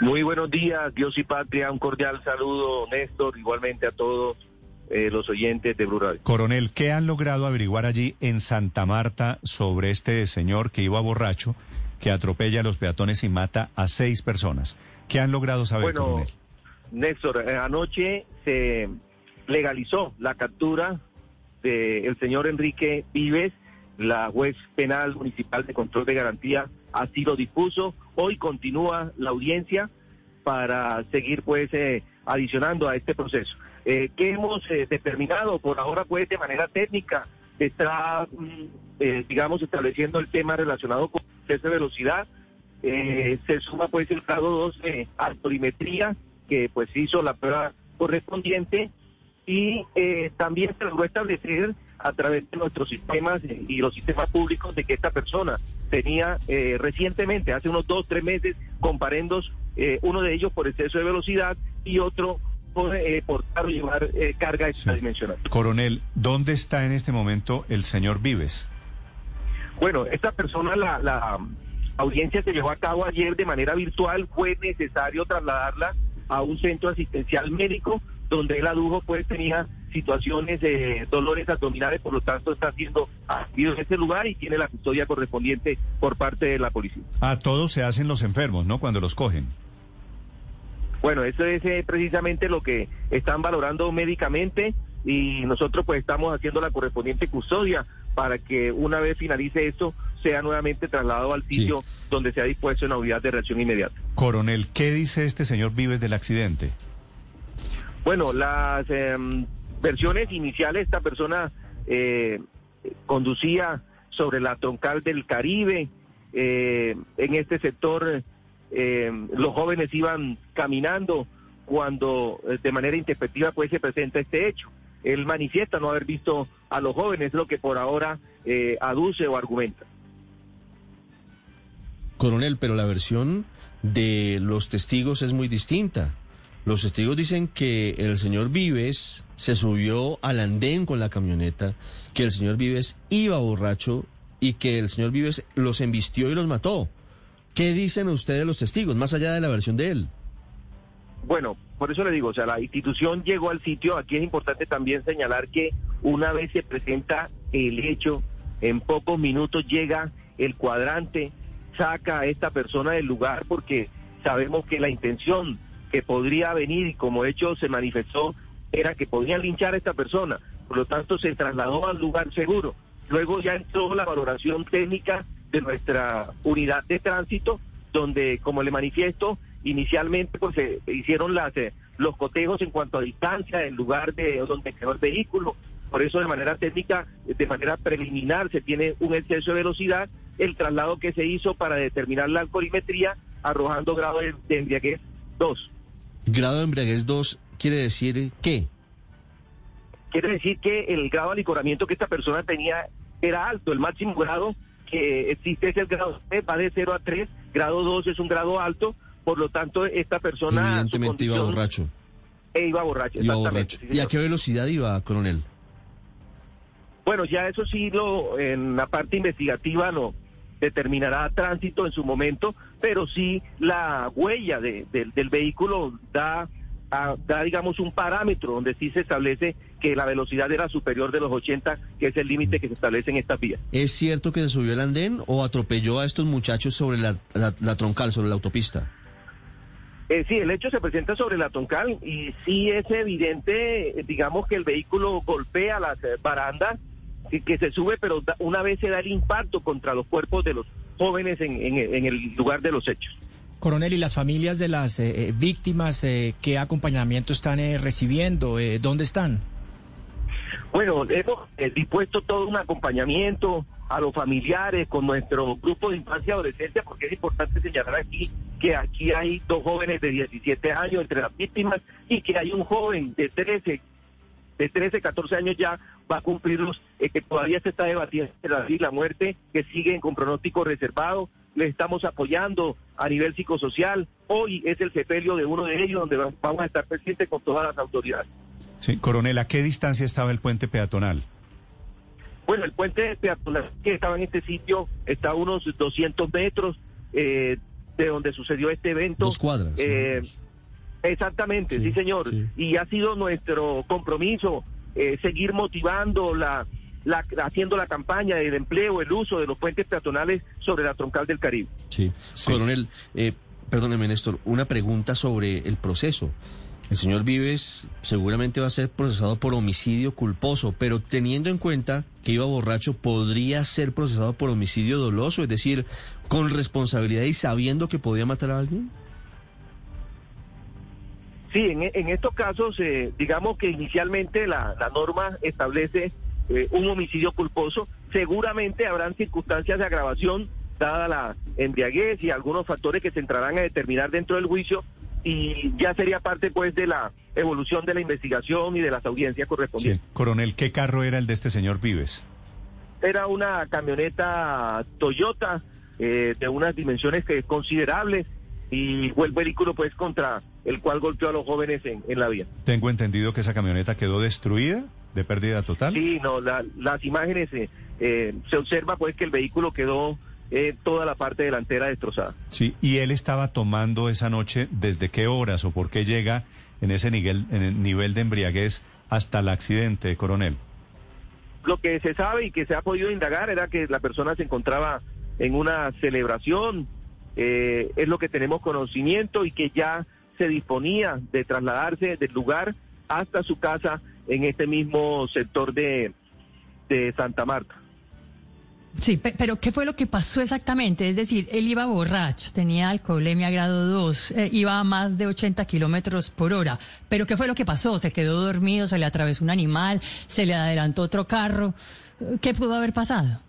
Muy buenos días, Dios y Patria. Un cordial saludo, Néstor, igualmente a todos eh, los oyentes de Blue Radio. Coronel, ¿qué han logrado averiguar allí en Santa Marta sobre este señor que iba borracho, que atropella a los peatones y mata a seis personas? ¿Qué han logrado saber, Bueno, coronel? Néstor, eh, anoche se legalizó la captura del señor Enrique Vives, la juez penal municipal de control de garantía así lo dispuso. Hoy continúa la audiencia para seguir pues eh, adicionando a este proceso. Eh, ¿Qué hemos eh, determinado? Por ahora pues de manera técnica está, mm, eh, digamos, estableciendo el tema relacionado con exceso de velocidad. Eh, se suma pues el grado 2 de altorimetría que pues hizo la prueba correspondiente y también se logró establecer a través de nuestros sistemas y los sistemas públicos de que esta persona tenía eh, recientemente, hace unos dos, tres meses, comparendos, eh, uno de ellos por exceso de velocidad y otro por eh, portar o llevar eh, carga extradimensional. Coronel, ¿dónde está en este momento el señor Vives? Bueno, esta persona, la, la audiencia se llevó a cabo ayer de manera virtual, fue necesario trasladarla a un centro asistencial médico donde él adujo pues tenía situaciones de dolores abdominales, por lo tanto está siendo asistido en ese lugar y tiene la custodia correspondiente por parte de la policía. A todos se hacen los enfermos, ¿no? Cuando los cogen. Bueno, eso es eh, precisamente lo que están valorando médicamente y nosotros pues estamos haciendo la correspondiente custodia para que una vez finalice esto sea nuevamente trasladado al sitio donde se ha dispuesto una unidad de reacción inmediata. Coronel, ¿qué dice este señor Vives del accidente? Bueno, las em, versiones iniciales, esta persona eh, conducía sobre la troncal del Caribe. eh, en este sector, eh, los jóvenes iban caminando cuando eh, de manera introspectiva pues se presenta este hecho. Él manifiesta no haber visto a los jóvenes, lo que por ahora aduce o argumenta. Coronel, pero la versión de los testigos es muy distinta. Los testigos dicen que el señor Vives se subió al andén con la camioneta, que el señor Vives iba borracho y que el señor Vives los embistió y los mató. ¿Qué dicen ustedes los testigos, más allá de la versión de él? Bueno, por eso le digo, o sea, la institución llegó al sitio. Aquí es importante también señalar que una vez se presenta el hecho, en pocos minutos llega el cuadrante, saca a esta persona del lugar porque sabemos que la intención que podría venir y como hecho se manifestó era que podían linchar a esta persona. Por lo tanto, se trasladó al lugar seguro. Luego ya entró la valoración técnica de nuestra unidad de tránsito, donde, como le manifiesto, inicialmente pues se hicieron las eh, los cotejos en cuanto a distancia del lugar de donde quedó el vehículo. Por eso de manera técnica, de manera preliminar, se tiene un exceso de velocidad, el traslado que se hizo para determinar la alcoholimetría, arrojando grado de, de embriaguez 2. Grado de embriaguez 2 quiere decir qué? Quiere decir que el grado de alicoramiento que esta persona tenía era alto, el máximo grado que existe es el grado C, va de 0 a 3, grado 2 es un grado alto, por lo tanto esta persona... Evidentemente iba condición- borracho. E iba borracho, Iba exactamente. borracho. sí, ¿Y a qué velocidad iba, coronel? Bueno, ya eso sí lo en la parte investigativa no determinará tránsito en su momento, pero sí la huella de- del- del vehículo da, a- da, digamos, un parámetro donde sí se establece que la velocidad era superior de los 80, que es el límite que se establece en estas vías. ¿Es cierto que se subió al andén o atropelló a estos muchachos sobre la, la- la troncal, sobre la autopista? Eh, sí, el hecho se presenta sobre la Toncal y sí es evidente, eh, digamos, que el vehículo golpea las eh, barandas que se sube, pero una vez se da el impacto contra los cuerpos de los jóvenes en, en- en el lugar de los hechos. Coronel, ¿y las familias de las eh, eh, víctimas eh, qué acompañamiento están eh, recibiendo? Eh, ¿Dónde están? Bueno, hemos eh, dispuesto todo un acompañamiento a los familiares con nuestro grupo de infancia y adolescencia, porque es importante señalar aquí que aquí hay dos jóvenes de 17 años entre las víctimas y que hay un joven de 13, de 13, 14 años ya va a cumplirlos, eh, que todavía se está debatiendo la vida y la muerte, que siguen con pronóstico reservado. Les estamos apoyando a nivel psicosocial. Hoy es el sepelio de uno de ellos donde vamos a estar presentes con todas las autoridades. Sí, coronel, ¿a qué distancia estaba el puente peatonal? Bueno, el puente peatonal que estaba en este sitio está a unos 200 metros eh, de donde sucedió este evento. Dos cuadras. Eh, exactamente, sí, Sí, señor. sí. Y ha sido nuestro compromiso eh, seguir motivando la, la, haciendo la campaña del empleo, el uso de los puentes peatonales sobre la troncal del Caribe. Sí. Sí. Coronel, eh, perdóneme, Néstor, una pregunta sobre el proceso. El señor Vives seguramente va a ser procesado por homicidio culposo, pero teniendo en cuenta que iba borracho, podría ser procesado por homicidio doloso, es decir, con responsabilidad y sabiendo que podía matar a alguien. Sí, en, en estos casos, eh, digamos que inicialmente la, la norma establece eh, un homicidio culposo. Seguramente habrán circunstancias de agravación, dada la embriaguez y algunos factores que se entrarán a determinar dentro del juicio, y ya sería parte pues de la evolución de la investigación y de las audiencias Sí. correspondientes. Coronel, ¿qué carro era el de este señor Vives? Era una camioneta Toyota eh, de unas dimensiones que considerables y fue el vehículo pues contra el cual golpeó a los jóvenes en, en la vía. Tengo entendido que esa camioneta quedó destruida, de pérdida total. Sí, no, la- las imágenes eh, eh, se observa pues que el vehículo quedó eh, toda la parte delantera destrozada. Sí, y él estaba tomando esa noche desde qué horas o por qué llega en ese nivel, en el nivel de embriaguez hasta el accidente, coronel. Lo que se sabe y que se ha podido indagar era que la persona se encontraba en una celebración, eh, es lo que tenemos conocimiento y que ya se disponía de trasladarse del lugar hasta su casa en este mismo sector de, de Santa Marta. Sí, pe- pero ¿qué fue lo que pasó exactamente? Es decir, él iba borracho, tenía alcoholemia grado 2, eh, iba a más de 80 kilómetros por hora. Pero ¿qué fue lo que pasó? ¿Se quedó dormido? ¿Se le atravesó un animal? ¿Se le adelantó otro carro? ¿Qué pudo haber pasado?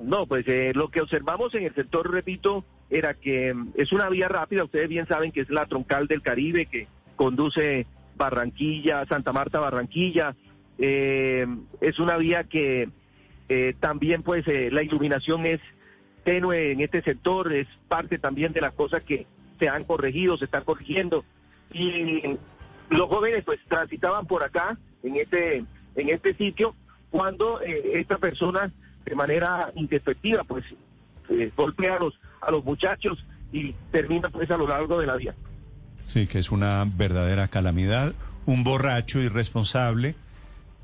No, pues eh, lo que observamos en el sector, repito, era que mm, es una vía rápida, ustedes bien saben que es la troncal del Caribe que conduce Barranquilla, Santa Marta, Barranquilla. Eh, es una vía que eh, también pues eh, la iluminación es tenue en este sector, es parte también de las cosas que se han corregido, se están corrigiendo. Y los jóvenes pues transitaban por acá, en este, en este sitio, cuando eh, esta persona de manera indefectiva pues eh, golpea a los, a los muchachos y termina pues a lo largo de la vía. Sí, que es una verdadera calamidad. Un borracho irresponsable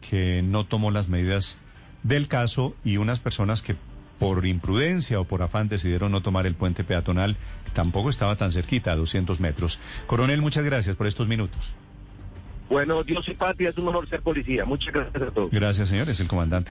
que no tomó las medidas del caso y unas personas que por imprudencia o por afán decidieron no tomar el puente peatonal, que tampoco estaba tan cerquita, a 200 metros. Coronel, muchas gracias por estos minutos. Bueno, Dios y patria, es un honor ser policía. Muchas gracias a todos. Gracias, señor. Es el comandante.